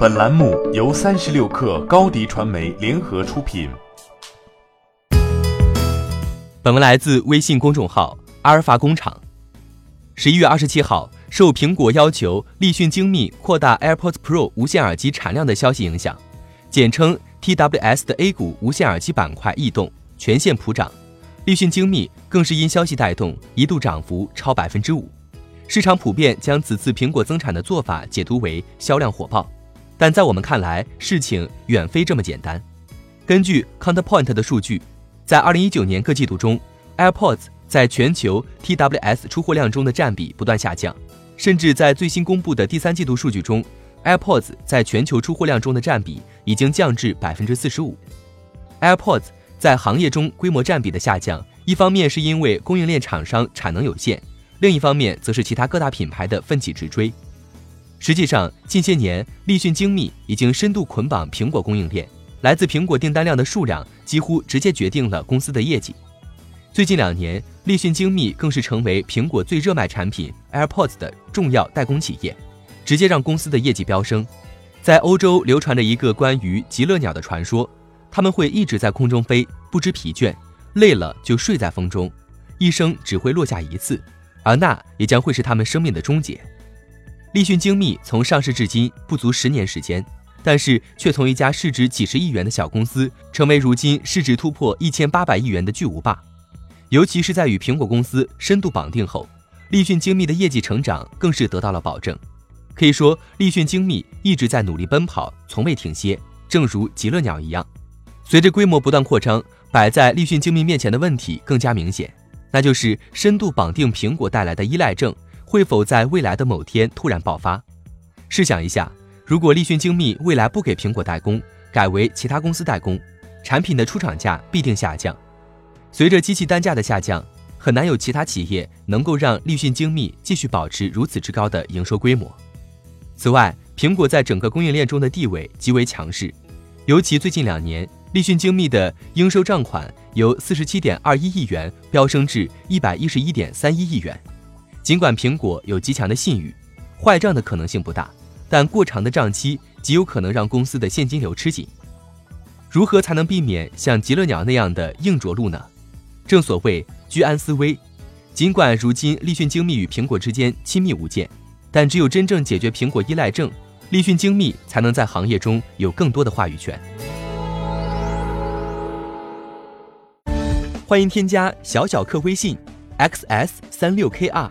本栏目由三十六氪高低传媒联合出品。本文来自微信公众号阿尔法工厂。十一月二十七号，受苹果要求立讯精密扩大 AirPods Pro 无线耳机产量的消息影响，简称 TWS 的 A 股无线耳机板块异动，全线普涨。立讯精密更是因消息带动，一度涨幅超百分之五。市场普遍将此次苹果增产的做法解读为销量火爆。但在我们看来，事情远非这么简单。根据 Counterpoint 的数据，在2019年各季度中，AirPods 在全球 TWS 出货量中的占比不断下降，甚至在最新公布的第三季度数据中，AirPods 在全球出货量中的占比已经降至百分之四十五。AirPods 在行业中规模占比的下降，一方面是因为供应链厂商产能有限，另一方面则是其他各大品牌的奋起直追。实际上，近些年，立讯精密已经深度捆绑苹果供应链，来自苹果订单量的数量几乎直接决定了公司的业绩。最近两年，立讯精密更是成为苹果最热卖产品 AirPods 的重要代工企业，直接让公司的业绩飙升。在欧洲流传着一个关于极乐鸟的传说，他们会一直在空中飞，不知疲倦，累了就睡在风中，一生只会落下一次，而那也将会是他们生命的终结。立讯精密从上市至今不足十年时间，但是却从一家市值几十亿元的小公司，成为如今市值突破一千八百亿元的巨无霸。尤其是在与苹果公司深度绑定后，立讯精密的业绩成长更是得到了保证。可以说，立讯精密一直在努力奔跑，从未停歇。正如极乐鸟一样，随着规模不断扩张，摆在立讯精密面前的问题更加明显，那就是深度绑定苹果带来的依赖症。会否在未来的某天突然爆发？试想一下，如果立讯精密未来不给苹果代工，改为其他公司代工，产品的出厂价必定下降。随着机器单价的下降，很难有其他企业能够让立讯精密继续保持如此之高的营收规模。此外，苹果在整个供应链中的地位极为强势，尤其最近两年，立讯精密的应收账款由四十七点二一亿元飙升至一百一十一点三一亿元。尽管苹果有极强的信誉，坏账的可能性不大，但过长的账期极有可能让公司的现金流吃紧。如何才能避免像极乐鸟那样的硬着陆呢？正所谓居安思危。尽管如今立讯精密与苹果之间亲密无间，但只有真正解决苹果依赖症，立讯精密才能在行业中有更多的话语权。欢迎添加小小客微信：xs 三六 kr。